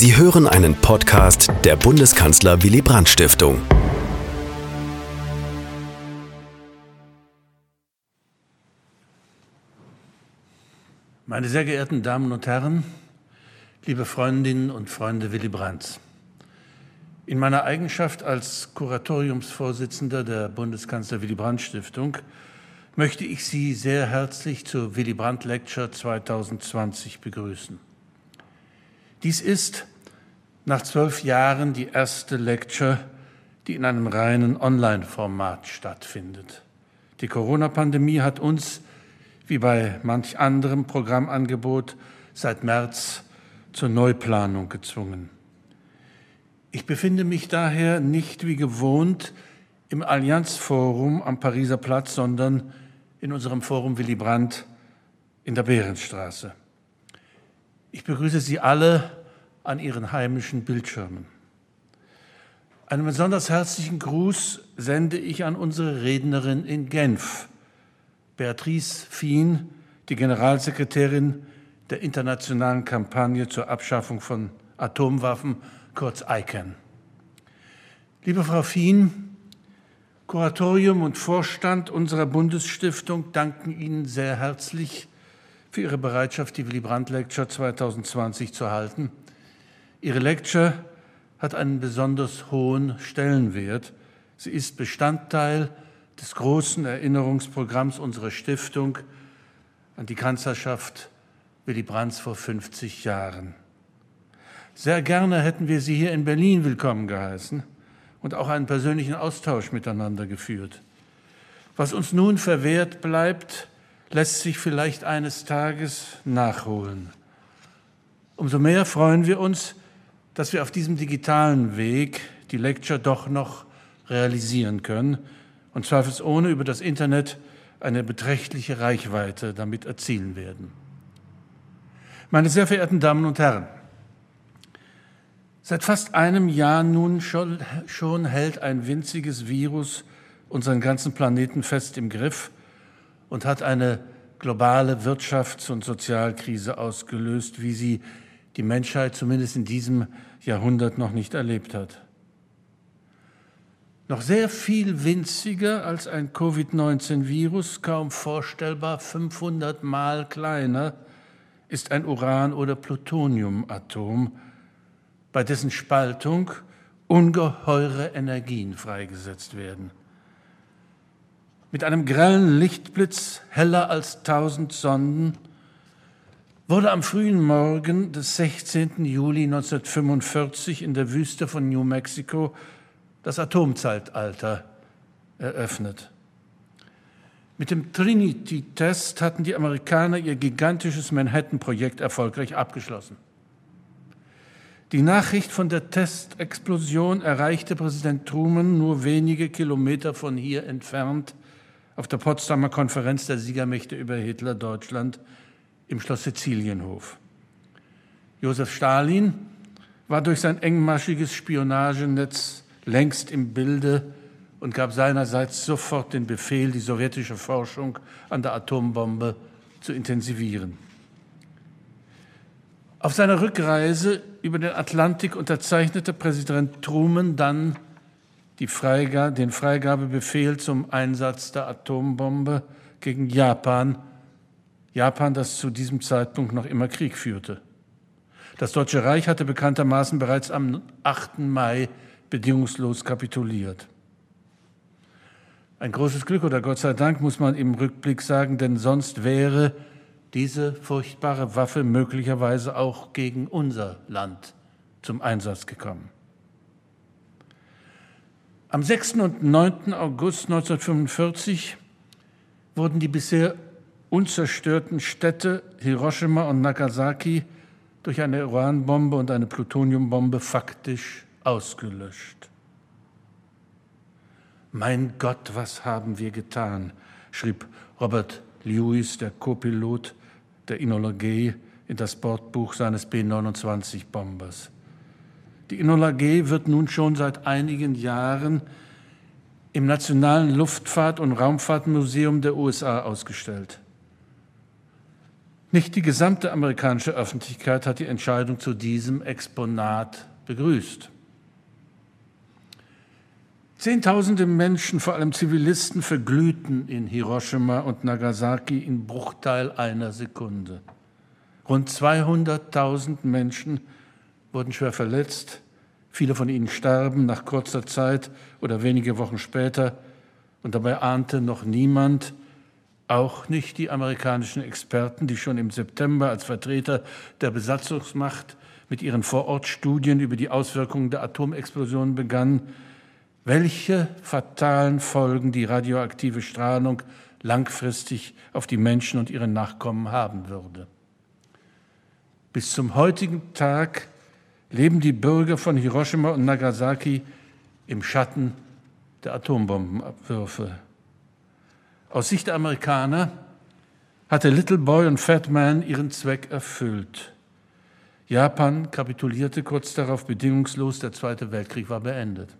Sie hören einen Podcast der Bundeskanzler Willy Brandt Stiftung. Meine sehr geehrten Damen und Herren, liebe Freundinnen und Freunde Willy Brandts. In meiner Eigenschaft als Kuratoriumsvorsitzender der Bundeskanzler Willy Brandt Stiftung möchte ich Sie sehr herzlich zur Willy Brandt Lecture 2020 begrüßen. Dies ist nach zwölf Jahren die erste Lecture, die in einem reinen Online-Format stattfindet. Die Corona-Pandemie hat uns, wie bei manch anderem Programmangebot, seit März zur Neuplanung gezwungen. Ich befinde mich daher nicht wie gewohnt im Allianzforum am Pariser Platz, sondern in unserem Forum Willy Brandt in der Behrenstraße. Ich begrüße Sie alle an Ihren heimischen Bildschirmen. Einen besonders herzlichen Gruß sende ich an unsere Rednerin in Genf, Beatrice Fien, die Generalsekretärin der internationalen Kampagne zur Abschaffung von Atomwaffen kurz ICANN. Liebe Frau Fien, Kuratorium und Vorstand unserer Bundesstiftung danken Ihnen sehr herzlich für Ihre Bereitschaft, die Willy Brandt Lecture 2020 zu halten. Ihre Lecture hat einen besonders hohen Stellenwert. Sie ist Bestandteil des großen Erinnerungsprogramms unserer Stiftung an die Kanzlerschaft Willy Brandts vor 50 Jahren. Sehr gerne hätten wir Sie hier in Berlin willkommen geheißen und auch einen persönlichen Austausch miteinander geführt. Was uns nun verwehrt bleibt, lässt sich vielleicht eines Tages nachholen. Umso mehr freuen wir uns, dass wir auf diesem digitalen Weg die Lecture doch noch realisieren können und zweifelsohne über das Internet eine beträchtliche Reichweite damit erzielen werden. Meine sehr verehrten Damen und Herren, Seit fast einem Jahr nun schon, schon, hält ein winziges Virus unseren ganzen Planeten fest im Griff und hat eine globale Wirtschafts- und Sozialkrise ausgelöst, wie sie die Menschheit zumindest in diesem Jahrhundert noch nicht erlebt hat. Noch sehr viel winziger als ein Covid-19-Virus, kaum vorstellbar 500 Mal kleiner, ist ein Uran- oder Plutoniumatom, bei dessen Spaltung ungeheure Energien freigesetzt werden. Mit einem grellen Lichtblitz, heller als tausend Sonden, wurde am frühen Morgen des 16. Juli 1945 in der Wüste von New Mexico das Atomzeitalter eröffnet. Mit dem Trinity-Test hatten die Amerikaner ihr gigantisches Manhattan-Projekt erfolgreich abgeschlossen. Die Nachricht von der Testexplosion erreichte Präsident Truman nur wenige Kilometer von hier entfernt auf der Potsdamer Konferenz der Siegermächte über Hitler-Deutschland im Schloss Sizilienhof. Josef Stalin war durch sein engmaschiges Spionagenetz längst im Bilde und gab seinerseits sofort den Befehl, die sowjetische Forschung an der Atombombe zu intensivieren. Auf seiner Rückreise über den Atlantik unterzeichnete Präsident Truman dann Freigabe, den Freigabebefehl zum Einsatz der Atombombe gegen Japan. Japan, das zu diesem Zeitpunkt noch immer Krieg führte. Das Deutsche Reich hatte bekanntermaßen bereits am 8. Mai bedingungslos kapituliert. Ein großes Glück oder Gott sei Dank muss man im Rückblick sagen, denn sonst wäre diese furchtbare Waffe möglicherweise auch gegen unser Land zum Einsatz gekommen. Am 6. und 9. August 1945 wurden die bisher unzerstörten Städte Hiroshima und Nagasaki durch eine Uranbombe und eine Plutoniumbombe faktisch ausgelöscht. Mein Gott, was haben wir getan, schrieb Robert Lewis, der Co-Pilot der Enola Gay in das Bordbuch seines B-29-Bombers. Die Enola Gay wird nun schon seit einigen Jahren im Nationalen Luftfahrt- und Raumfahrtmuseum der USA ausgestellt. Nicht die gesamte amerikanische Öffentlichkeit hat die Entscheidung zu diesem Exponat begrüßt. Zehntausende Menschen, vor allem Zivilisten, verglühten in Hiroshima und Nagasaki in Bruchteil einer Sekunde. Rund 200.000 Menschen wurden schwer verletzt, viele von ihnen starben nach kurzer Zeit oder wenige Wochen später, und dabei ahnte noch niemand, auch nicht die amerikanischen Experten, die schon im September als Vertreter der Besatzungsmacht mit ihren Vorortstudien über die Auswirkungen der Atomexplosion begannen, welche fatalen Folgen die radioaktive Strahlung langfristig auf die Menschen und ihre Nachkommen haben würde. Bis zum heutigen Tag leben die Bürger von Hiroshima und Nagasaki im Schatten der Atombombenabwürfe. Aus Sicht der Amerikaner hatte Little Boy und Fat Man ihren Zweck erfüllt. Japan kapitulierte kurz darauf bedingungslos, der Zweite Weltkrieg war beendet.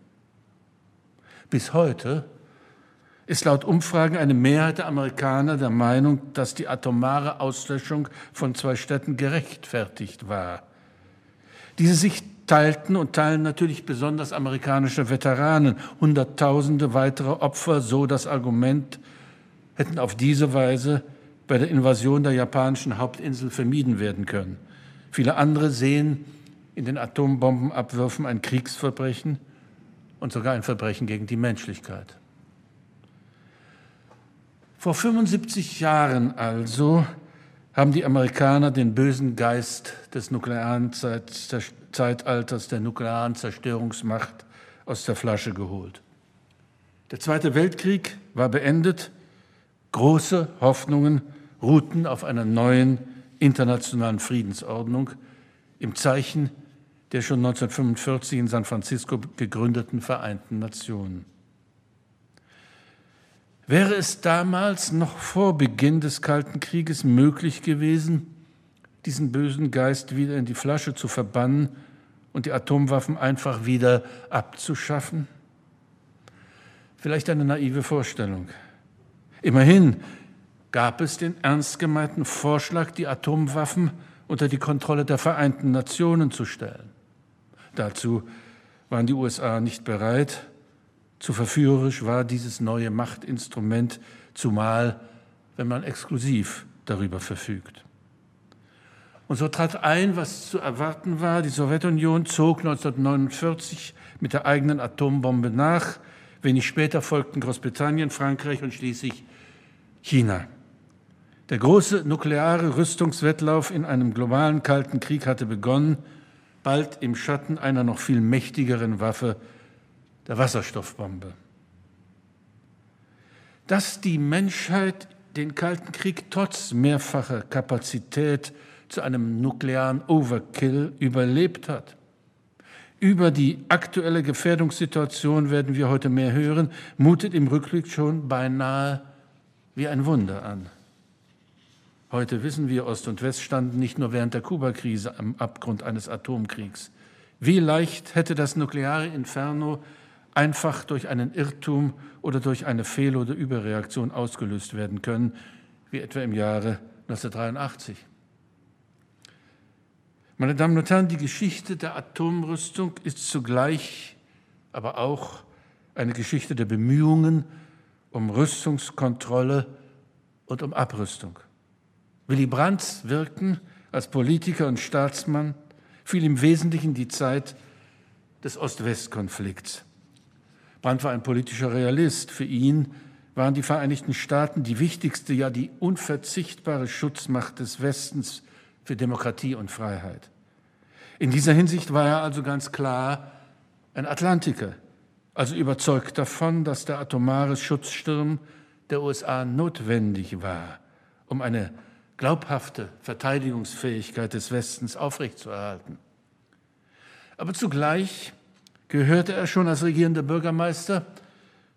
Bis heute ist laut Umfragen eine Mehrheit der Amerikaner der Meinung, dass die atomare Auslöschung von zwei Städten gerechtfertigt war. Diese Sicht teilten und teilen natürlich besonders amerikanische Veteranen. Hunderttausende weitere Opfer, so das Argument, hätten auf diese Weise bei der Invasion der japanischen Hauptinsel vermieden werden können. Viele andere sehen in den Atombombenabwürfen ein Kriegsverbrechen und sogar ein Verbrechen gegen die Menschlichkeit. Vor 75 Jahren also haben die Amerikaner den bösen Geist des nuklearen Zeitalters, der nuklearen Zerstörungsmacht aus der Flasche geholt. Der Zweite Weltkrieg war beendet. Große Hoffnungen ruhten auf einer neuen internationalen Friedensordnung im Zeichen der schon 1945 in San Francisco gegründeten Vereinten Nationen. Wäre es damals noch vor Beginn des Kalten Krieges möglich gewesen, diesen bösen Geist wieder in die Flasche zu verbannen und die Atomwaffen einfach wieder abzuschaffen? Vielleicht eine naive Vorstellung. Immerhin gab es den ernst gemeinten Vorschlag, die Atomwaffen unter die Kontrolle der Vereinten Nationen zu stellen. Dazu waren die USA nicht bereit. Zu verführerisch war dieses neue Machtinstrument, zumal wenn man exklusiv darüber verfügt. Und so trat ein, was zu erwarten war. Die Sowjetunion zog 1949 mit der eigenen Atombombe nach. Wenig später folgten Großbritannien, Frankreich und schließlich China. Der große nukleare Rüstungswettlauf in einem globalen Kalten Krieg hatte begonnen bald im Schatten einer noch viel mächtigeren Waffe, der Wasserstoffbombe. Dass die Menschheit den Kalten Krieg trotz mehrfacher Kapazität zu einem nuklearen Overkill überlebt hat. Über die aktuelle Gefährdungssituation werden wir heute mehr hören, mutet im Rückblick schon beinahe wie ein Wunder an. Heute wissen wir, Ost und West standen nicht nur während der Kuba-Krise am Abgrund eines Atomkriegs. Wie leicht hätte das nukleare Inferno einfach durch einen Irrtum oder durch eine Fehl- oder Überreaktion ausgelöst werden können, wie etwa im Jahre 1983. Meine Damen und Herren, die Geschichte der Atomrüstung ist zugleich aber auch eine Geschichte der Bemühungen um Rüstungskontrolle und um Abrüstung. Willy Brandt Wirken als Politiker und Staatsmann fiel im Wesentlichen die Zeit des Ost-West-Konflikts. Brandt war ein politischer Realist. Für ihn waren die Vereinigten Staaten die wichtigste, ja die unverzichtbare Schutzmacht des Westens für Demokratie und Freiheit. In dieser Hinsicht war er also ganz klar ein Atlantiker, also überzeugt davon, dass der atomare Schutzsturm der USA notwendig war, um eine glaubhafte Verteidigungsfähigkeit des Westens aufrechtzuerhalten. Aber zugleich gehörte er schon als regierender Bürgermeister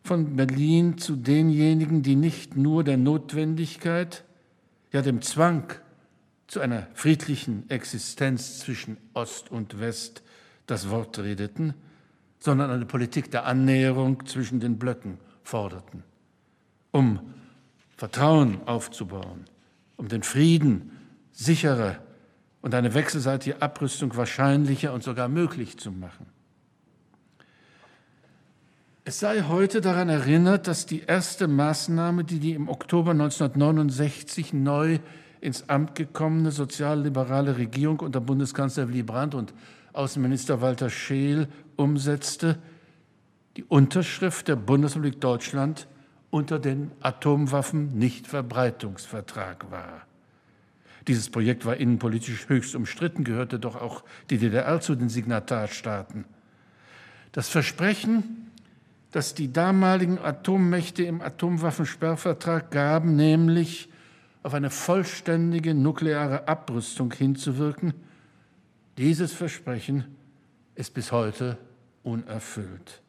von Berlin zu denjenigen, die nicht nur der Notwendigkeit, ja dem Zwang zu einer friedlichen Existenz zwischen Ost und West das Wort redeten, sondern eine Politik der Annäherung zwischen den Blöcken forderten, um Vertrauen aufzubauen, um den Frieden sicherer und eine wechselseitige Abrüstung wahrscheinlicher und sogar möglich zu machen. Es sei heute daran erinnert, dass die erste Maßnahme, die die im Oktober 1969 neu ins Amt gekommene sozialliberale Regierung unter Bundeskanzler Willy Brandt und Außenminister Walter Scheel umsetzte, die Unterschrift der Bundesrepublik Deutschland unter den Atomwaffen-Nichtverbreitungsvertrag war. Dieses Projekt war innenpolitisch höchst umstritten, gehörte doch auch die DDR zu den Signatarstaaten. Das Versprechen, das die damaligen Atommächte im Atomwaffensperrvertrag gaben, nämlich auf eine vollständige nukleare Abrüstung hinzuwirken, dieses Versprechen ist bis heute unerfüllt.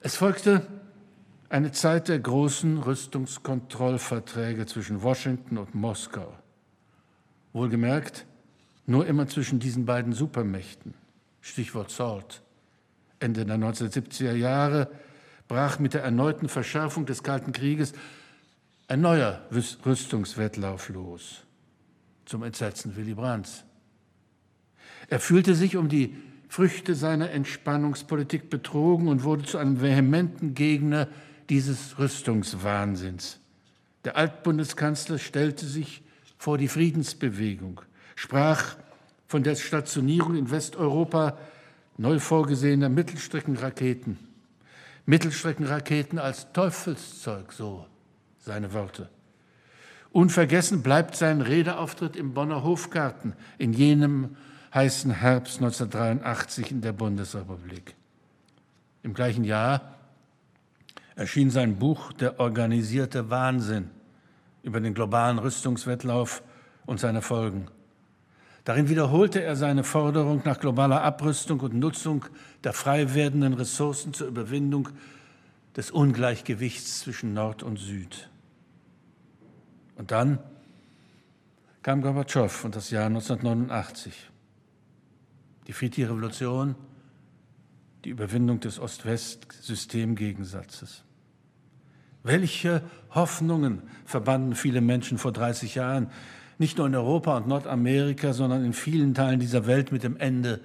Es folgte eine Zeit der großen Rüstungskontrollverträge zwischen Washington und Moskau. Wohlgemerkt, nur immer zwischen diesen beiden Supermächten. Stichwort SALT. Ende der 1970er Jahre brach mit der erneuten Verschärfung des Kalten Krieges ein neuer Rüstungswettlauf los, zum Entsetzen Willy Brandts. Er fühlte sich um die Früchte seiner Entspannungspolitik betrogen und wurde zu einem vehementen Gegner dieses Rüstungswahnsinns. Der Altbundeskanzler stellte sich vor die Friedensbewegung, sprach von der Stationierung in Westeuropa neu vorgesehener Mittelstreckenraketen. Mittelstreckenraketen als Teufelszeug, so seine Worte. Unvergessen bleibt sein Redeauftritt im Bonner Hofgarten in jenem heißen Herbst 1983 in der Bundesrepublik. Im gleichen Jahr erschien sein Buch Der organisierte Wahnsinn über den globalen Rüstungswettlauf und seine Folgen. Darin wiederholte er seine Forderung nach globaler Abrüstung und Nutzung der frei werdenden Ressourcen zur Überwindung des Ungleichgewichts zwischen Nord und Süd. Und dann kam Gorbatschow und das Jahr 1989. Die friedliche Revolution, die Überwindung des Ost-West-Systemgegensatzes. Welche Hoffnungen verbanden viele Menschen vor 30 Jahren, nicht nur in Europa und Nordamerika, sondern in vielen Teilen dieser Welt mit dem Ende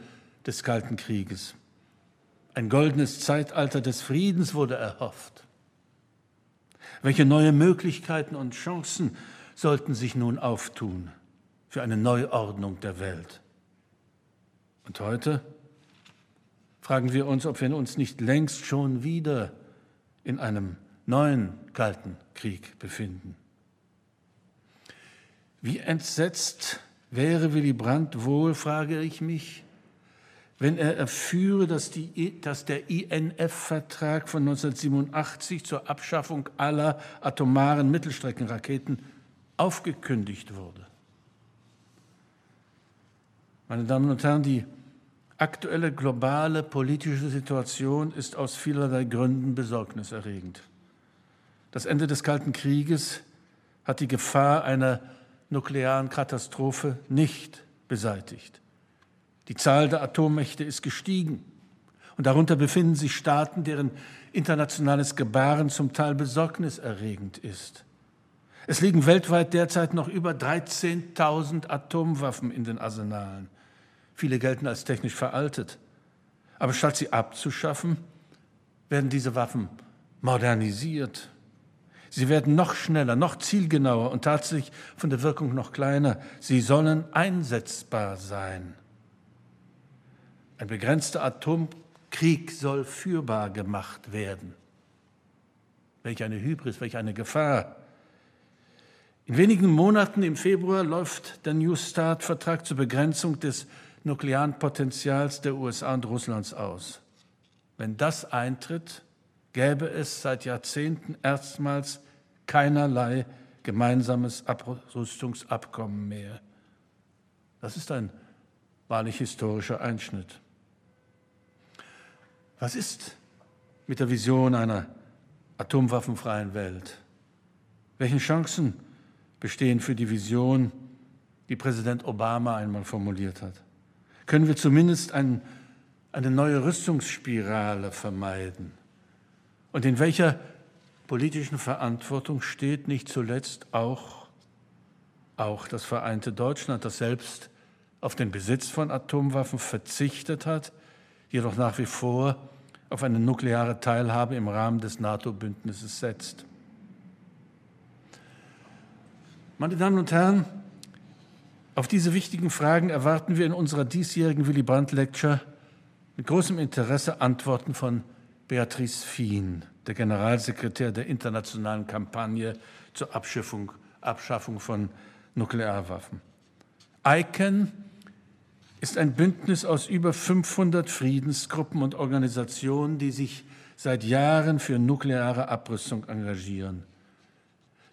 des Kalten Krieges. Ein goldenes Zeitalter des Friedens wurde erhofft. Welche neue Möglichkeiten und Chancen sollten sich nun auftun für eine Neuordnung der Welt? Und heute fragen wir uns, ob wir uns nicht längst schon wieder in einem neuen Kalten Krieg befinden. Wie entsetzt wäre Willy Brandt wohl, frage ich mich, wenn er erführe, dass, die, dass der INF-Vertrag von 1987 zur Abschaffung aller atomaren Mittelstreckenraketen aufgekündigt wurde. Meine Damen und Herren, die aktuelle globale politische Situation ist aus vielerlei Gründen besorgniserregend. Das Ende des Kalten Krieges hat die Gefahr einer nuklearen Katastrophe nicht beseitigt. Die Zahl der Atommächte ist gestiegen und darunter befinden sich Staaten, deren internationales Gebaren zum Teil besorgniserregend ist. Es liegen weltweit derzeit noch über 13.000 Atomwaffen in den Arsenalen. Viele gelten als technisch veraltet. Aber statt sie abzuschaffen, werden diese Waffen modernisiert Sie werden noch schneller, noch zielgenauer und tatsächlich von der Wirkung noch kleiner. Sie sollen einsetzbar sein. Ein begrenzter Atomkrieg soll führbar gemacht werden. Welch eine Hybris, welch eine Gefahr. In wenigen Monaten im Februar läuft der New Start-Vertrag zur Begrenzung des nuklearen Potenzials der USA und Russlands aus. Wenn das eintritt, gäbe es seit Jahrzehnten erstmals keinerlei gemeinsames Abrüstungsabkommen mehr. Das ist ein wahrlich historischer Einschnitt. Was ist mit der Vision einer atomwaffenfreien Welt? Welche Chancen bestehen für die Vision, die Präsident Obama einmal formuliert hat? Können wir zumindest ein, eine neue Rüstungsspirale vermeiden? Und in welcher politischen Verantwortung steht nicht zuletzt auch auch das vereinte Deutschland, das selbst auf den Besitz von Atomwaffen verzichtet hat, jedoch nach wie vor auf eine nukleare Teilhabe im Rahmen des NATO-Bündnisses setzt. Meine Damen und Herren, auf diese wichtigen Fragen erwarten wir in unserer diesjährigen Willy Brandt Lecture mit großem Interesse Antworten von Beatrice Fien, der Generalsekretär der internationalen Kampagne zur Abschiffung, Abschaffung von Nuklearwaffen. ICAN ist ein Bündnis aus über 500 Friedensgruppen und Organisationen, die sich seit Jahren für nukleare Abrüstung engagieren.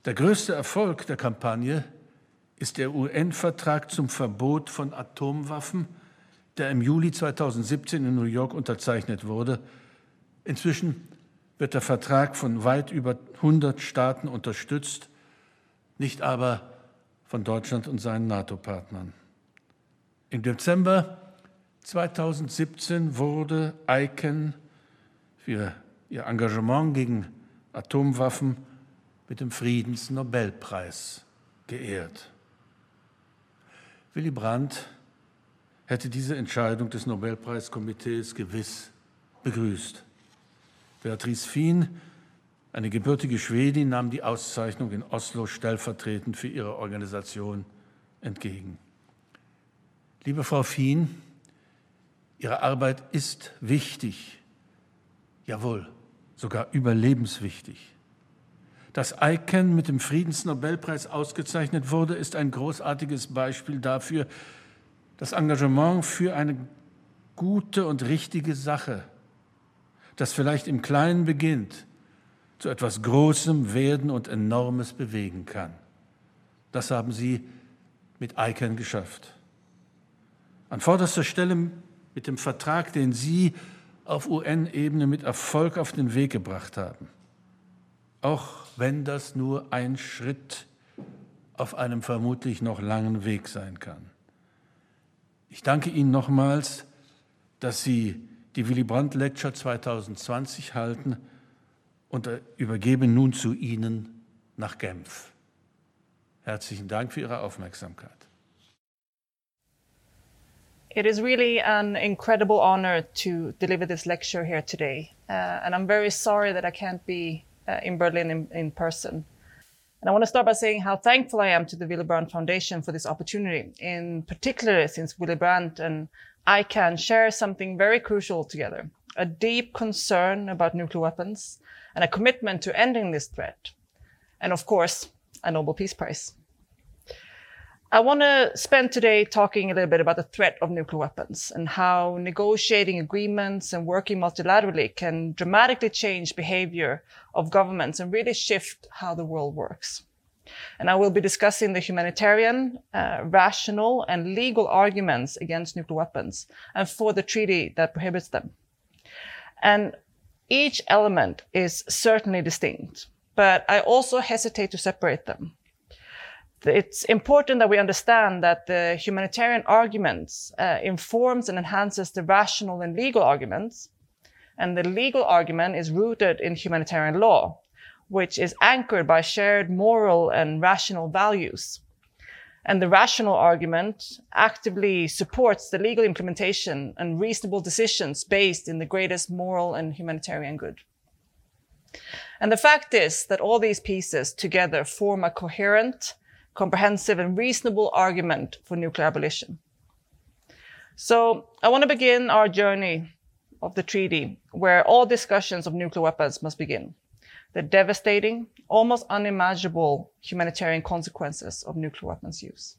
Der größte Erfolg der Kampagne ist der UN-Vertrag zum Verbot von Atomwaffen, der im Juli 2017 in New York unterzeichnet wurde. Inzwischen wird der Vertrag von weit über 100 Staaten unterstützt, nicht aber von Deutschland und seinen NATO-Partnern. Im Dezember 2017 wurde ICAN für ihr Engagement gegen Atomwaffen mit dem Friedensnobelpreis geehrt. Willy Brandt hätte diese Entscheidung des Nobelpreiskomitees gewiss begrüßt. Beatrice Fien, eine gebürtige Schwedin, nahm die Auszeichnung in Oslo stellvertretend für ihre Organisation entgegen. Liebe Frau Fien, Ihre Arbeit ist wichtig, jawohl, sogar überlebenswichtig. Dass ICANN mit dem Friedensnobelpreis ausgezeichnet wurde, ist ein großartiges Beispiel dafür, das Engagement für eine gute und richtige Sache, das vielleicht im Kleinen beginnt, zu etwas Großem werden und Enormes bewegen kann. Das haben Sie mit ICANN geschafft. An vorderster Stelle mit dem Vertrag, den Sie auf UN-Ebene mit Erfolg auf den Weg gebracht haben. Auch wenn das nur ein Schritt auf einem vermutlich noch langen Weg sein kann. Ich danke Ihnen nochmals, dass Sie die Willy Brandt Lecture 2020 halten und übergebe nun zu Ihnen nach Genf. Herzlichen Dank für Ihre Aufmerksamkeit. It is really an incredible honor to deliver this lecture here today. Uh, and I'm very sorry that I can't be uh, in Berlin in, in, person. And I want to start by saying how thankful I am to the Willy Brandt Foundation for this opportunity, in particular since Willy Brandt and I can share something very crucial together, a deep concern about nuclear weapons and a commitment to ending this threat. And of course, a Nobel Peace Prize. I want to spend today talking a little bit about the threat of nuclear weapons and how negotiating agreements and working multilaterally can dramatically change behavior of governments and really shift how the world works. And I will be discussing the humanitarian, uh, rational, and legal arguments against nuclear weapons and for the treaty that prohibits them. And each element is certainly distinct, but I also hesitate to separate them it's important that we understand that the humanitarian arguments uh, informs and enhances the rational and legal arguments. And the legal argument is rooted in humanitarian law, which is anchored by shared moral and rational values. And the rational argument actively supports the legal implementation and reasonable decisions based in the greatest moral and humanitarian good. And the fact is that all these pieces together form a coherent comprehensive and reasonable argument for nuclear abolition. So I want to begin our journey of the treaty where all discussions of nuclear weapons must begin. The devastating, almost unimaginable humanitarian consequences of nuclear weapons use.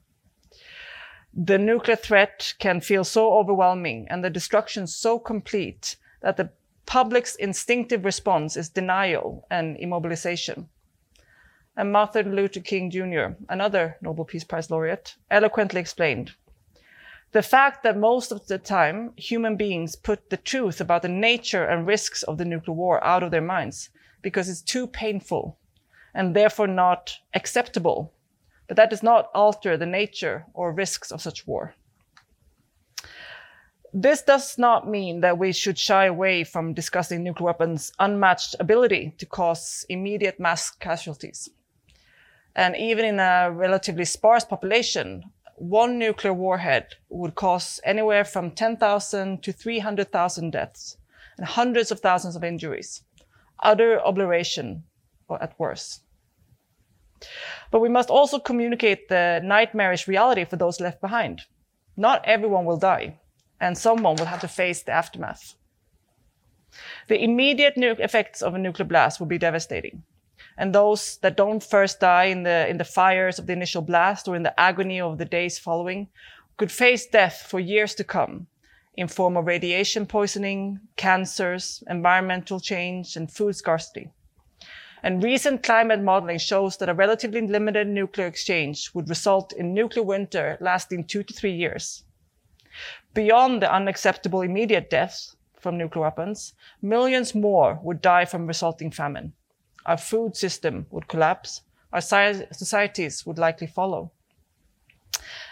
The nuclear threat can feel so overwhelming and the destruction so complete that the public's instinctive response is denial and immobilization and Martin Luther King Jr., another Nobel Peace Prize laureate, eloquently explained. The fact that most of the time human beings put the truth about the nature and risks of the nuclear war out of their minds because it's too painful and therefore not acceptable. But that does not alter the nature or risks of such war. This does not mean that we should shy away from discussing nuclear weapons' unmatched ability to cause immediate mass casualties. And even in a relatively sparse population, one nuclear warhead would cause anywhere from 10,000 to 300,000 deaths and hundreds of thousands of injuries, utter obliteration or at worst. But we must also communicate the nightmarish reality for those left behind. Not everyone will die, and someone will have to face the aftermath. The immediate effects of a nuclear blast will be devastating. And those that don't first die in the, in the fires of the initial blast or in the agony of the days following could face death for years to come in form of radiation poisoning, cancers, environmental change, and food scarcity. And recent climate modeling shows that a relatively limited nuclear exchange would result in nuclear winter lasting two to three years. Beyond the unacceptable immediate deaths from nuclear weapons, millions more would die from resulting famine. Our food system would collapse. Our societies would likely follow.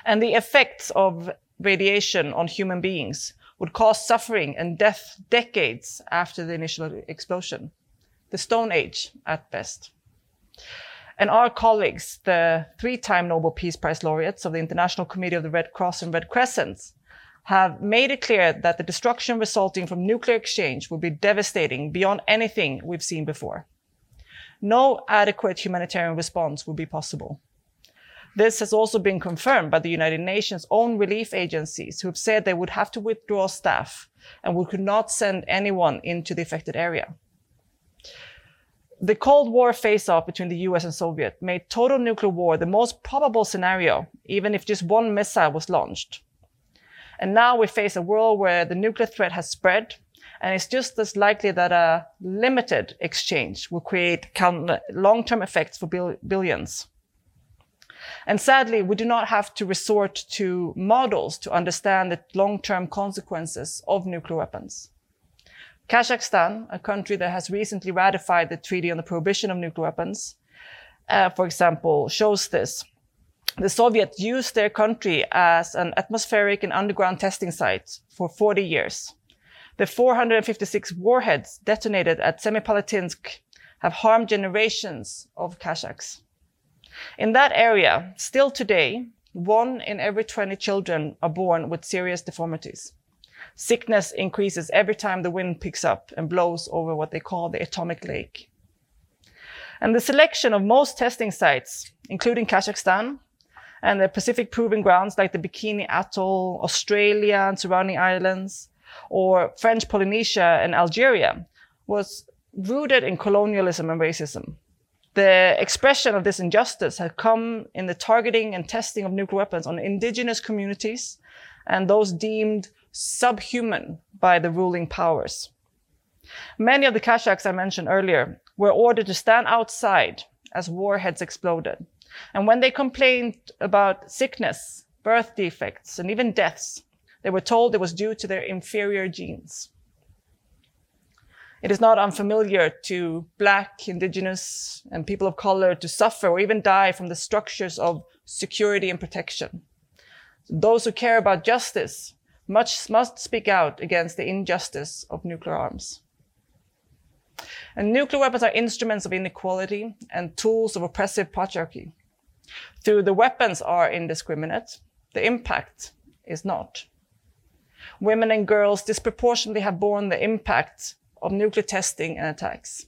And the effects of radiation on human beings would cause suffering and death decades after the initial explosion. The Stone Age at best. And our colleagues, the three time Nobel Peace Prize laureates of the International Committee of the Red Cross and Red Crescent, have made it clear that the destruction resulting from nuclear exchange will be devastating beyond anything we've seen before. No adequate humanitarian response will be possible. This has also been confirmed by the United Nations own relief agencies who have said they would have to withdraw staff and we could not send anyone into the affected area. The Cold War face-off between the US and Soviet made total nuclear war the most probable scenario, even if just one missile was launched. And now we face a world where the nuclear threat has spread, and it's just as likely that a limited exchange will create long-term effects for bil billions. And sadly, we do not have to resort to models to understand the long-term consequences of nuclear weapons. Kazakhstan, a country that has recently ratified the Treaty on the Prohibition of Nuclear Weapons, uh, for example, shows this. The Soviets used their country as an atmospheric and underground testing site for 40 years. The 456 warheads detonated at Semipalatinsk have harmed generations of Kazakhs. In that area, still today, one in every 20 children are born with serious deformities. Sickness increases every time the wind picks up and blows over what they call the atomic lake. And the selection of most testing sites, including Kazakhstan and the Pacific Proving Grounds like the Bikini Atoll, Australia and surrounding islands, or French Polynesia and Algeria, was rooted in colonialism and racism. The expression of this injustice had come in the targeting and testing of nuclear weapons on indigenous communities and those deemed subhuman by the ruling powers. Many of the Kazakhs I mentioned earlier were ordered to stand outside as warheads exploded. And when they complained about sickness, birth defects, and even deaths, they were told it was due to their inferior genes. It is not unfamiliar to Black, Indigenous, and people of color to suffer or even die from the structures of security and protection. Those who care about justice much must speak out against the injustice of nuclear arms. And nuclear weapons are instruments of inequality and tools of oppressive patriarchy. Though the weapons are indiscriminate, the impact is not women and girls disproportionately have borne the impact of nuclear testing and attacks.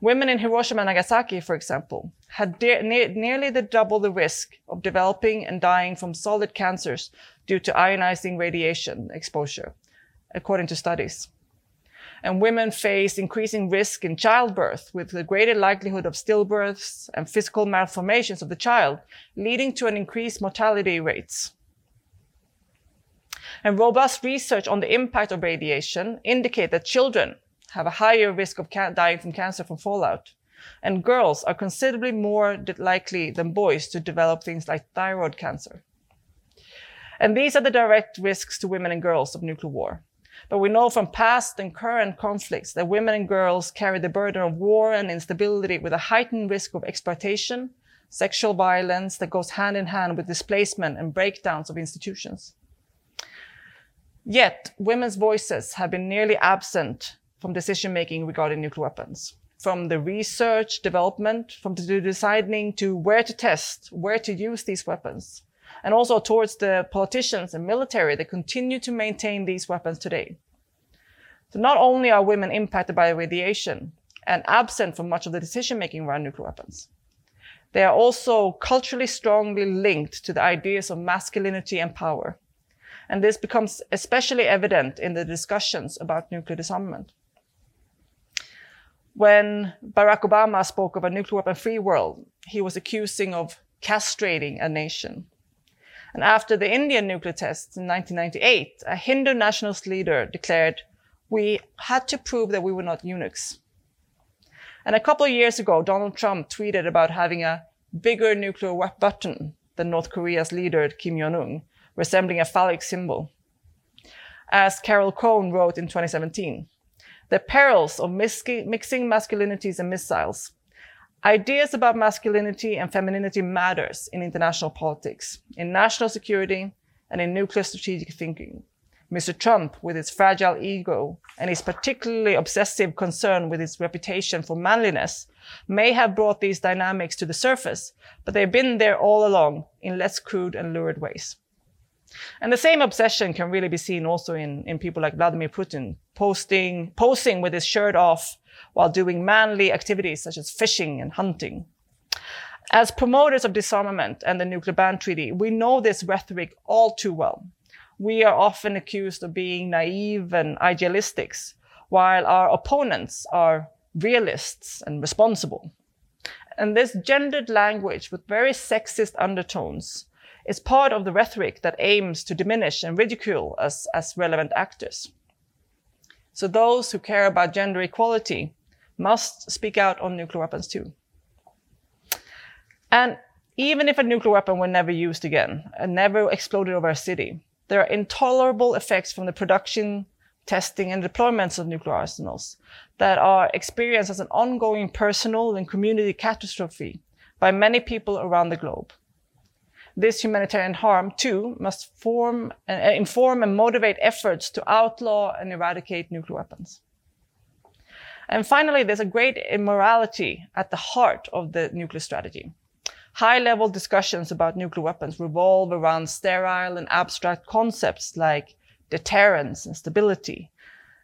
Women in Hiroshima and Nagasaki, for example, had de- ne- nearly the double the risk of developing and dying from solid cancers due to ionizing radiation exposure, according to studies. And women face increasing risk in childbirth with a greater likelihood of stillbirths and physical malformations of the child, leading to an increased mortality rates. And robust research on the impact of radiation indicate that children have a higher risk of dying from cancer from fallout. And girls are considerably more likely than boys to develop things like thyroid cancer. And these are the direct risks to women and girls of nuclear war. But we know from past and current conflicts that women and girls carry the burden of war and instability with a heightened risk of exploitation, sexual violence that goes hand in hand with displacement and breakdowns of institutions. Yet, women's voices have been nearly absent from decision making regarding nuclear weapons. from the research development, from the deciding to where to test, where to use these weapons, and also towards the politicians and military that continue to maintain these weapons today. So not only are women impacted by radiation and absent from much of the decision making around nuclear weapons, they are also culturally strongly linked to the ideas of masculinity and power. And this becomes especially evident in the discussions about nuclear disarmament when Barack Obama spoke of a nuclear weapon free world, he was accusing of castrating a nation. And after the Indian nuclear tests in 1998, a Hindu nationalist leader declared, we had to prove that we were not eunuchs. And a couple of years ago, Donald Trump tweeted about having a bigger nuclear button than North Korea's leader, Kim Jong-un, resembling a phallic symbol. As Carol Cohn wrote in 2017, the perils of mixing masculinities and missiles. Ideas about masculinity and femininity matters in international politics, in national security, and in nuclear strategic thinking. Mr. Trump, with his fragile ego and his particularly obsessive concern with his reputation for manliness, may have brought these dynamics to the surface, but they've been there all along in less crude and lurid ways. And the same obsession can really be seen also in, in people like Vladimir Putin, posting, posing with his shirt off while doing manly activities such as fishing and hunting. As promoters of disarmament and the nuclear ban treaty, we know this rhetoric all too well. We are often accused of being naive and idealistics, while our opponents are realists and responsible. And this gendered language with very sexist undertones is part of the rhetoric that aims to diminish and ridicule us as relevant actors. So those who care about gender equality must speak out on nuclear weapons too. And even if a nuclear weapon were never used again and never exploded over a city, there are intolerable effects from the production, testing, and deployments of nuclear arsenals that are experienced as an ongoing personal and community catastrophe by many people around the globe. This humanitarian harm, too, must form, uh, inform and motivate efforts to outlaw and eradicate nuclear weapons. And finally, there's a great immorality at the heart of the nuclear strategy. High level discussions about nuclear weapons revolve around sterile and abstract concepts like deterrence and stability.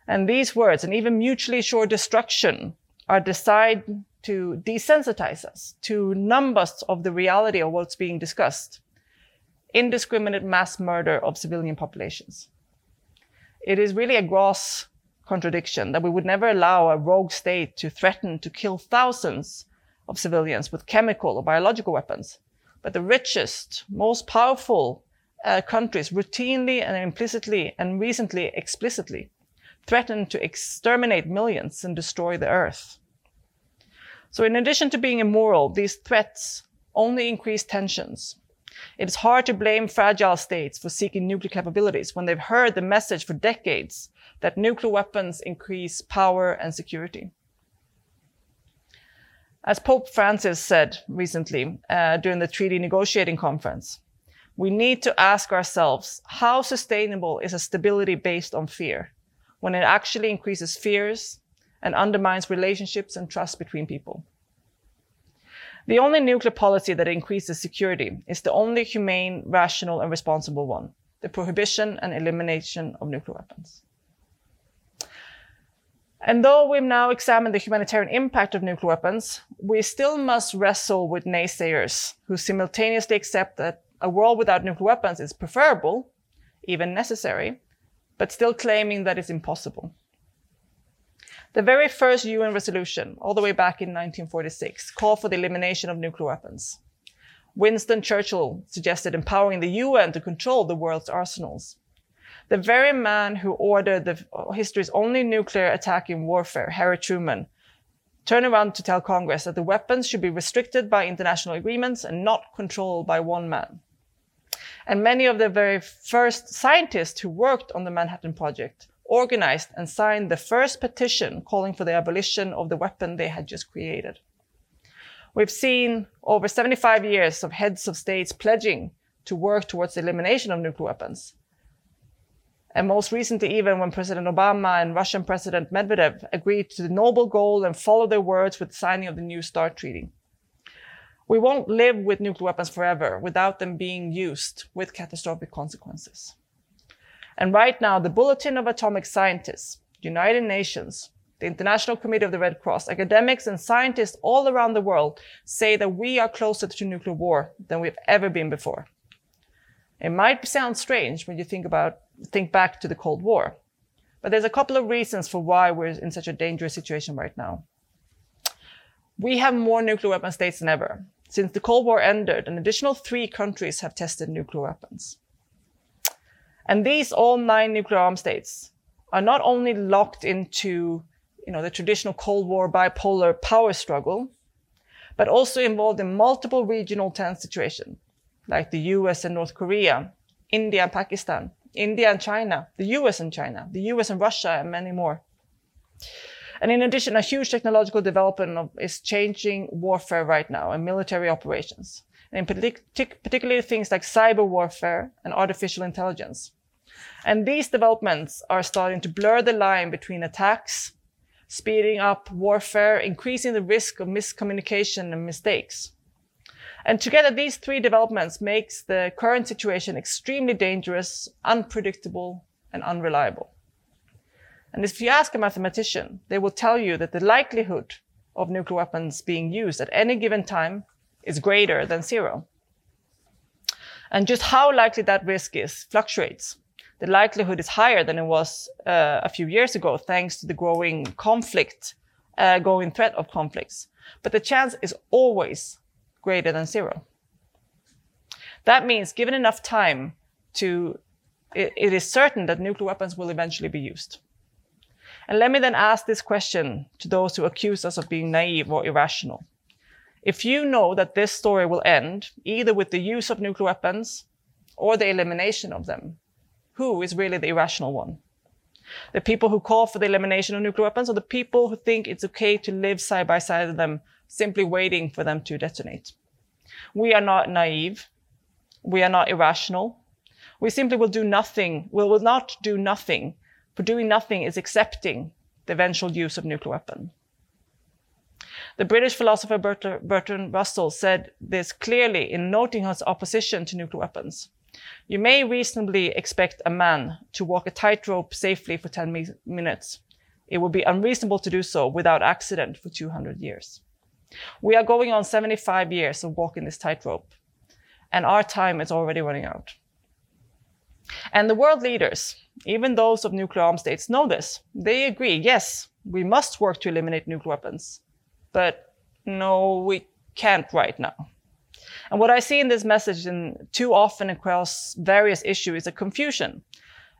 And these words, and even mutually assured destruction, are designed to desensitize us, to numb us of the reality of what's being discussed. Indiscriminate mass murder of civilian populations. It is really a gross contradiction that we would never allow a rogue state to threaten to kill thousands of civilians with chemical or biological weapons. But the richest, most powerful uh, countries routinely and implicitly and recently explicitly threaten to exterminate millions and destroy the earth. So in addition to being immoral, these threats only increase tensions. It is hard to blame fragile states for seeking nuclear capabilities when they've heard the message for decades that nuclear weapons increase power and security. As Pope Francis said recently uh, during the treaty negotiating conference, we need to ask ourselves how sustainable is a stability based on fear when it actually increases fears and undermines relationships and trust between people. The only nuclear policy that increases security is the only humane, rational, and responsible one the prohibition and elimination of nuclear weapons. And though we've now examined the humanitarian impact of nuclear weapons, we still must wrestle with naysayers who simultaneously accept that a world without nuclear weapons is preferable, even necessary, but still claiming that it's impossible. The very first UN resolution, all the way back in 1946, called for the elimination of nuclear weapons. Winston Churchill suggested empowering the UN to control the world's arsenals. The very man who ordered the, uh, history's only nuclear attack in warfare, Harry Truman, turned around to tell Congress that the weapons should be restricted by international agreements and not controlled by one man. And many of the very first scientists who worked on the Manhattan Project organized and signed the first petition calling for the abolition of the weapon they had just created. We've seen over 75 years of heads of states pledging to work towards the elimination of nuclear weapons. And most recently, even when President Obama and Russian President Medvedev agreed to the noble goal and followed their words with the signing of the New START treaty. We won't live with nuclear weapons forever without them being used with catastrophic consequences. And right now, the Bulletin of Atomic Scientists, United Nations, the International Committee of the Red Cross, academics and scientists all around the world say that we are closer to nuclear war than we've ever been before. It might sound strange when you think about, think back to the Cold War, but there's a couple of reasons for why we're in such a dangerous situation right now. We have more nuclear weapon states than ever. Since the Cold War ended, an additional three countries have tested nuclear weapons. And these all nine nuclear armed states are not only locked into you know, the traditional Cold War bipolar power struggle, but also involved in multiple regional tense situations, like the US and North Korea, India and Pakistan, India and China, the US and China, the US and Russia, and many more. And in addition, a huge technological development is changing warfare right now and military operations, and in partic- particularly things like cyber warfare and artificial intelligence. And these developments are starting to blur the line between attacks speeding up warfare, increasing the risk of miscommunication and mistakes. And together, these three developments makes the current situation extremely dangerous, unpredictable, and unreliable. And if you ask a mathematician, they will tell you that the likelihood of nuclear weapons being used at any given time is greater than zero. And just how likely that risk is fluctuates the likelihood is higher than it was uh, a few years ago, thanks to the growing conflict, uh, growing threat of conflicts. But the chance is always greater than zero. That means, given enough time to, it, it is certain that nuclear weapons will eventually be used. And let me then ask this question to those who accuse us of being naive or irrational. If you know that this story will end either with the use of nuclear weapons or the elimination of them, who is really the irrational one? The people who call for the elimination of nuclear weapons or the people who think it's okay to live side by side with them, simply waiting for them to detonate? We are not naive. We are not irrational. We simply will do nothing. We will not do nothing. For doing nothing is accepting the eventual use of nuclear weapon. The British philosopher Bertrand Russell said this clearly in noting his opposition to nuclear weapons. You may reasonably expect a man to walk a tightrope safely for 10 mi- minutes. It would be unreasonable to do so without accident for 200 years. We are going on 75 years of walking this tightrope, and our time is already running out. And the world leaders, even those of nuclear armed states, know this. They agree, yes, we must work to eliminate nuclear weapons, but no, we can't right now. And what I see in this message and too often across various issues is a confusion,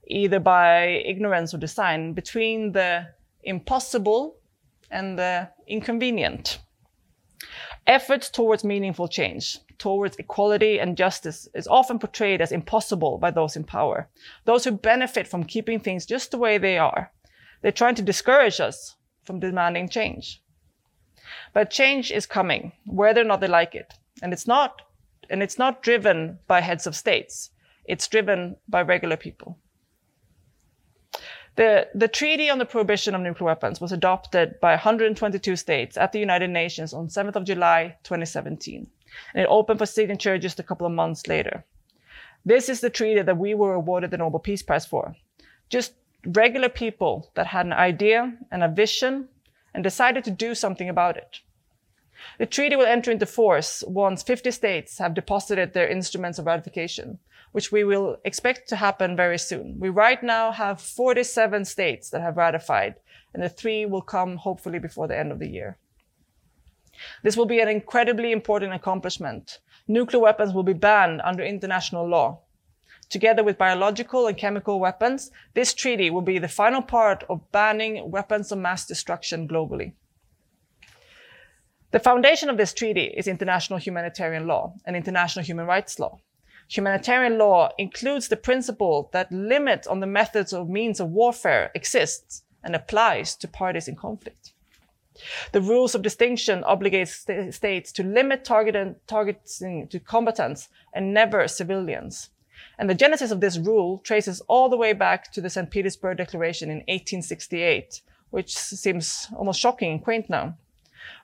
either by ignorance or design, between the impossible and the inconvenient. Efforts towards meaningful change, towards equality and justice is often portrayed as impossible by those in power, those who benefit from keeping things just the way they are. They're trying to discourage us from demanding change. But change is coming, whether or not they like it. And it's not, and it's not driven by heads of states. It's driven by regular people. The, the Treaty on the Prohibition of Nuclear Weapons was adopted by 122 states at the United Nations on 7th of July, 2017. And it opened for signature just a couple of months later. This is the treaty that we were awarded the Nobel Peace Prize for. Just regular people that had an idea and a vision and decided to do something about it. The treaty will enter into force once 50 states have deposited their instruments of ratification, which we will expect to happen very soon. We right now have 47 states that have ratified, and the three will come hopefully before the end of the year. This will be an incredibly important accomplishment. Nuclear weapons will be banned under international law. Together with biological and chemical weapons, this treaty will be the final part of banning weapons of mass destruction globally. The foundation of this treaty is international humanitarian law and international human rights law. Humanitarian law includes the principle that limits on the methods or means of warfare exists and applies to parties in conflict. The rules of distinction obligate st- states to limit targeting to combatants and never civilians. And the genesis of this rule traces all the way back to the St. Petersburg Declaration in 1868, which seems almost shocking and quaint now.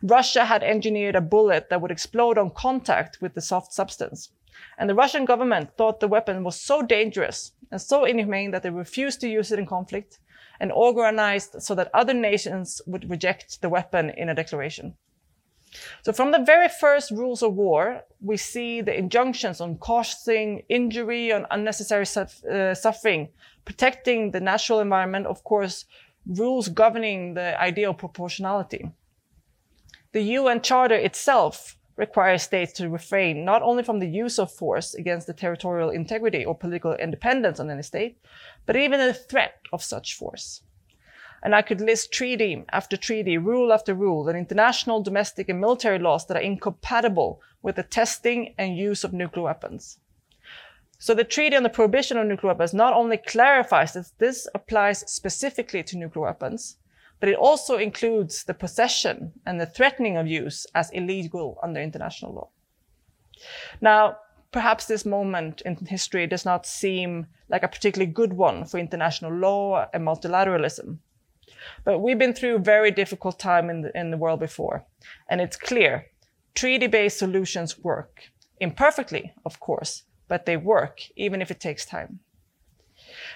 Russia had engineered a bullet that would explode on contact with the soft substance. And the Russian government thought the weapon was so dangerous and so inhumane that they refused to use it in conflict and organized so that other nations would reject the weapon in a declaration. So from the very first rules of war, we see the injunctions on causing injury, on unnecessary uh, suffering, protecting the natural environment, of course, rules governing the idea of proportionality. The UN Charter itself requires states to refrain not only from the use of force against the territorial integrity or political independence of any state, but even the threat of such force. And I could list treaty after treaty, rule after rule, and international domestic and military laws that are incompatible with the testing and use of nuclear weapons. So the Treaty on the Prohibition of Nuclear Weapons not only clarifies that this applies specifically to nuclear weapons, but it also includes the possession and the threatening of use as illegal under international law. Now, perhaps this moment in history does not seem like a particularly good one for international law and multilateralism. But we've been through a very difficult time in the, in the world before. And it's clear treaty-based solutions work. Imperfectly, of course, but they work, even if it takes time.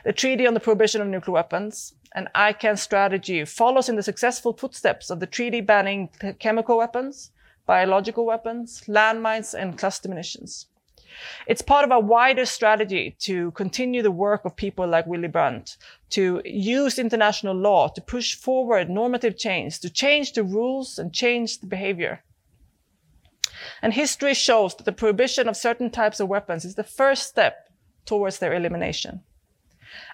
The Treaty on the Prohibition of Nuclear Weapons and ICAN strategy follows in the successful footsteps of the treaty banning chemical weapons, biological weapons, landmines, and cluster munitions. It's part of a wider strategy to continue the work of people like Willy Brandt, to use international law to push forward normative change, to change the rules and change the behavior. And history shows that the prohibition of certain types of weapons is the first step towards their elimination.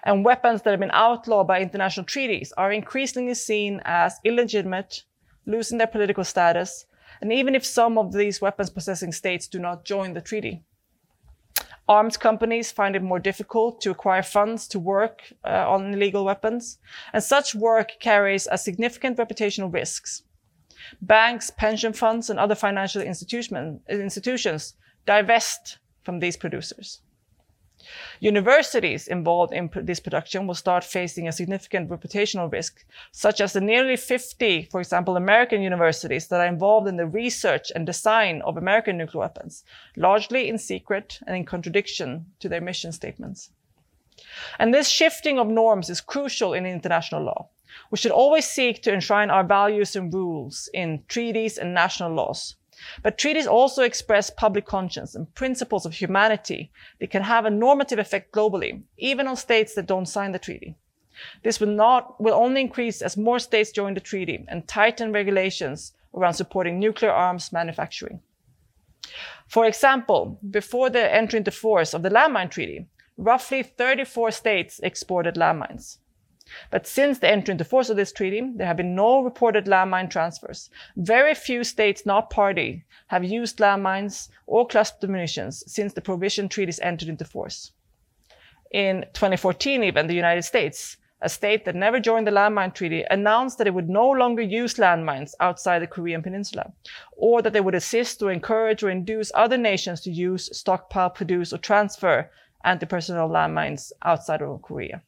And weapons that have been outlawed by international treaties are increasingly seen as illegitimate, losing their political status, and even if some of these weapons possessing states do not join the treaty. Arms companies find it more difficult to acquire funds to work uh, on illegal weapons, and such work carries a significant reputational risks. Banks, pension funds, and other financial institution, institutions divest from these producers. Universities involved in this production will start facing a significant reputational risk, such as the nearly 50, for example, American universities that are involved in the research and design of American nuclear weapons, largely in secret and in contradiction to their mission statements. And this shifting of norms is crucial in international law. We should always seek to enshrine our values and rules in treaties and national laws. But treaties also express public conscience and principles of humanity that can have a normative effect globally, even on states that don't sign the treaty. This will not, will only increase as more states join the treaty and tighten regulations around supporting nuclear arms manufacturing. For example, before the entry into force of the landmine treaty, roughly 34 states exported landmines. But since the entry into force of this treaty, there have been no reported landmine transfers. Very few states not party have used landmines or cluster munitions since the prohibition treaties entered into force. In 2014, even the United States, a state that never joined the landmine treaty, announced that it would no longer use landmines outside the Korean peninsula, or that they would assist or encourage or induce other nations to use, stockpile, produce, or transfer anti-personnel landmines outside of Korea.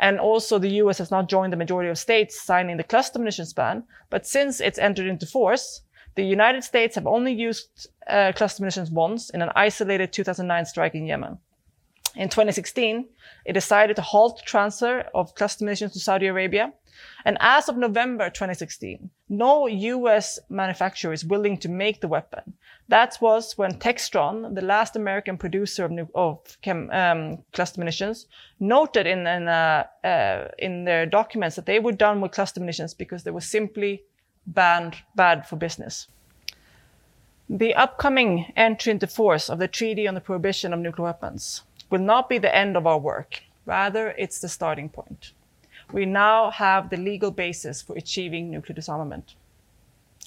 And also the US has not joined the majority of states signing the cluster munitions ban, but since it's entered into force, the United States have only used uh, cluster munitions once in an isolated 2009 strike in Yemen. In 2016, it decided to halt transfer of cluster munitions to Saudi Arabia. And as of November 2016, no US manufacturer is willing to make the weapon. That was when Textron, the last American producer of, of chem, um, cluster munitions, noted in, in, uh, uh, in their documents that they were done with cluster munitions because they were simply banned, bad for business. The upcoming entry into force of the Treaty on the Prohibition of Nuclear Weapons will not be the end of our work. Rather, it's the starting point. We now have the legal basis for achieving nuclear disarmament.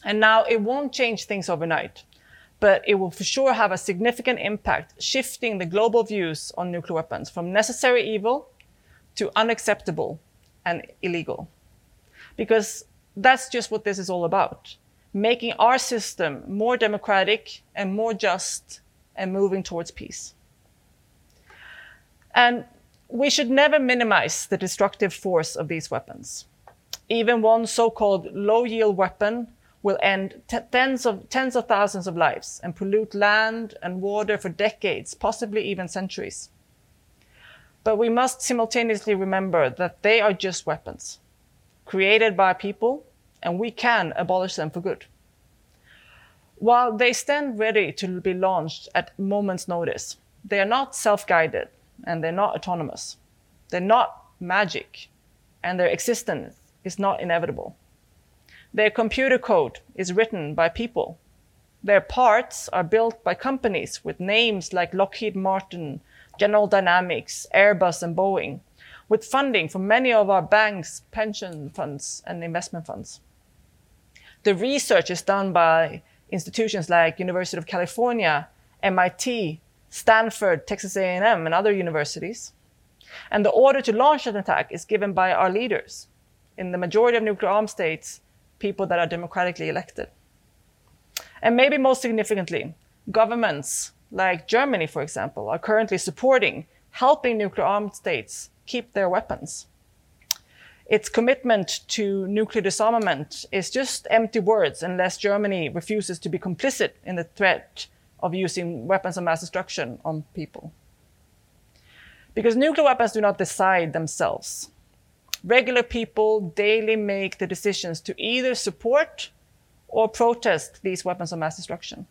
And now it won't change things overnight but it will for sure have a significant impact, shifting the global views on nuclear weapons from necessary evil to unacceptable and illegal. Because that's just what this is all about. Making our system more democratic and more just and moving towards peace. And we should never minimize the destructive force of these weapons. Even one so-called low-yield weapon will end tens of tens of thousands of lives and pollute land and water for decades, possibly even centuries. But we must simultaneously remember that they are just weapons created by people, and we can abolish them for good. While they stand ready to be launched at moment's notice, they are not self guided and they're not autonomous. They're not magic, and their existence is not inevitable. Their computer code is written by people. Their parts are built by companies with names like Lockheed Martin, General Dynamics, Airbus, and Boeing, with funding from many of our banks, pension funds, and investment funds. The research is done by institutions like University of California, MIT, Stanford, Texas A&M, and other universities. And the order to launch an attack is given by our leaders. In the majority of nuclear armed states, people that are democratically elected. And maybe most significantly, governments like Germany, for example, are currently supporting helping nuclear armed states keep their weapons. Its commitment to nuclear disarmament is just empty words unless Germany refuses to be complicit in the threat of using weapons of mass destruction on people. Because nuclear weapons do not decide themselves regular people daily make the decisions to either support or protest these weapons of mass destruction.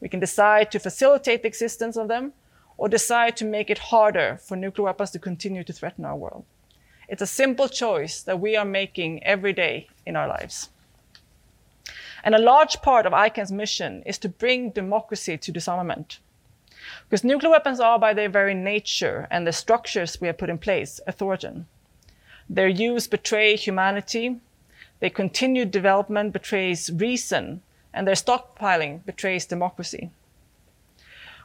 We can decide to facilitate the existence of them or decide to make it harder for nuclear weapons to continue to threaten our world. It's a simple choice that we are making every day in our lives. And a large part of ICAN's mission is to bring democracy to disarmament. Because nuclear weapons are, by their very nature and the structures we have put in place, authoritarian. Their use betrays humanity. Their continued development betrays reason, and their stockpiling betrays democracy.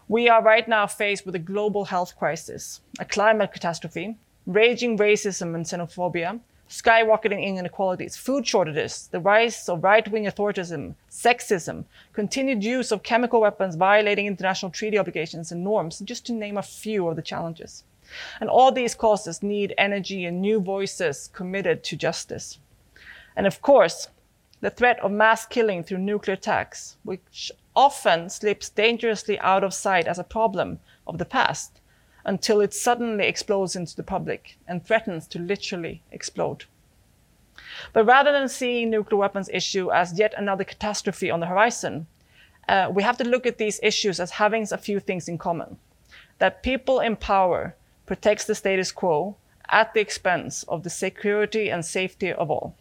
We are right now faced with a global health crisis, a climate catastrophe, raging racism and xenophobia, skyrocketing inequalities, food shortages, the rise of right wing authoritarianism, sexism, continued use of chemical weapons violating international treaty obligations and norms, just to name a few of the challenges. And all these causes need energy and new voices committed to justice. And of course, the threat of mass killing through nuclear attacks, which often slips dangerously out of sight as a problem of the past until it suddenly explodes into the public and threatens to literally explode. But rather than seeing nuclear weapons issue as yet another catastrophe on the horizon, uh, we have to look at these issues as having a few things in common. That people in power protects the status quo at the expense of the security and safety of all.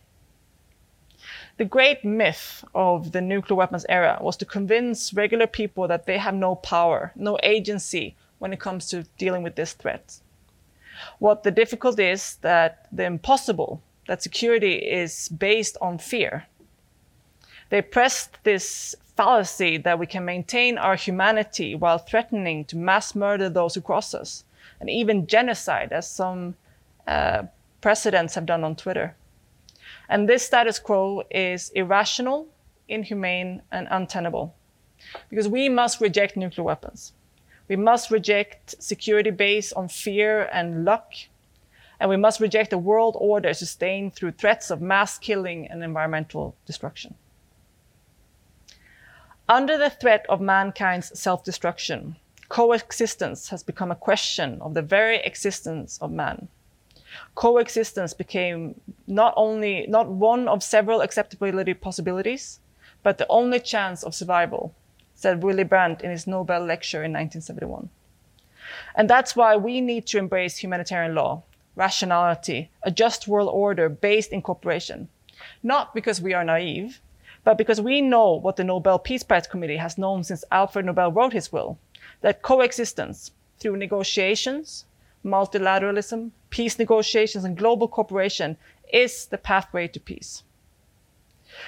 The great myth of the nuclear weapons era was to convince regular people that they have no power, no agency when it comes to dealing with this threat. What the difficulty is that the impossible, that security is based on fear. They pressed this fallacy that we can maintain our humanity while threatening to mass murder those who cross us and even genocide, as some uh, presidents have done on Twitter. And this status quo is irrational, inhumane, and untenable. Because we must reject nuclear weapons. We must reject security based on fear and luck. And we must reject a world order sustained through threats of mass killing and environmental destruction. Under the threat of mankind's self destruction, coexistence has become a question of the very existence of man. Coexistence became not only not one of several acceptability possibilities, but the only chance of survival, said Willy Brandt in his Nobel lecture in 1971. And that's why we need to embrace humanitarian law, rationality, a just world order based in cooperation. Not because we are naive, but because we know what the Nobel Peace Prize Committee has known since Alfred Nobel wrote his will that coexistence through negotiations, multilateralism, peace negotiations, and global cooperation is the pathway to peace.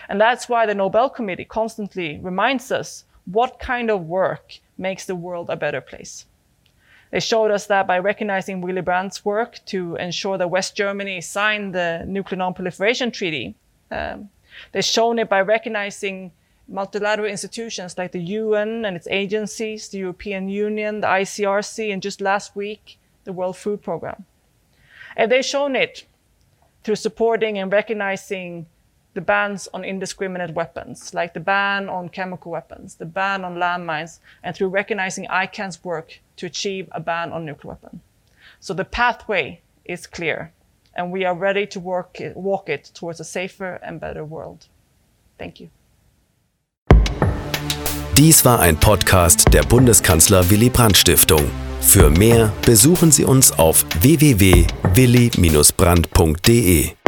And that's why the Nobel Committee constantly reminds us what kind of work makes the world a better place. They showed us that by recognizing Willy Brandt's work to ensure that West Germany signed the Nuclear Non-Proliferation Treaty. Um, they've shown it by recognizing multilateral institutions like the UN and its agencies, the European Union, the ICRC, and just last week, the World Food Programme. And they've shown it through supporting and recognizing the bans on indiscriminate weapons, like the ban on chemical weapons, the ban on landmines, and through recognizing ICAN's work to achieve a ban on nuclear weapons. So the pathway is clear, and we are ready to work it, walk it towards a safer and better world. Thank you. Dies war ein Podcast der Bundeskanzler Willy Brandt Stiftung. Für mehr besuchen Sie uns auf www.willy-brandt.de.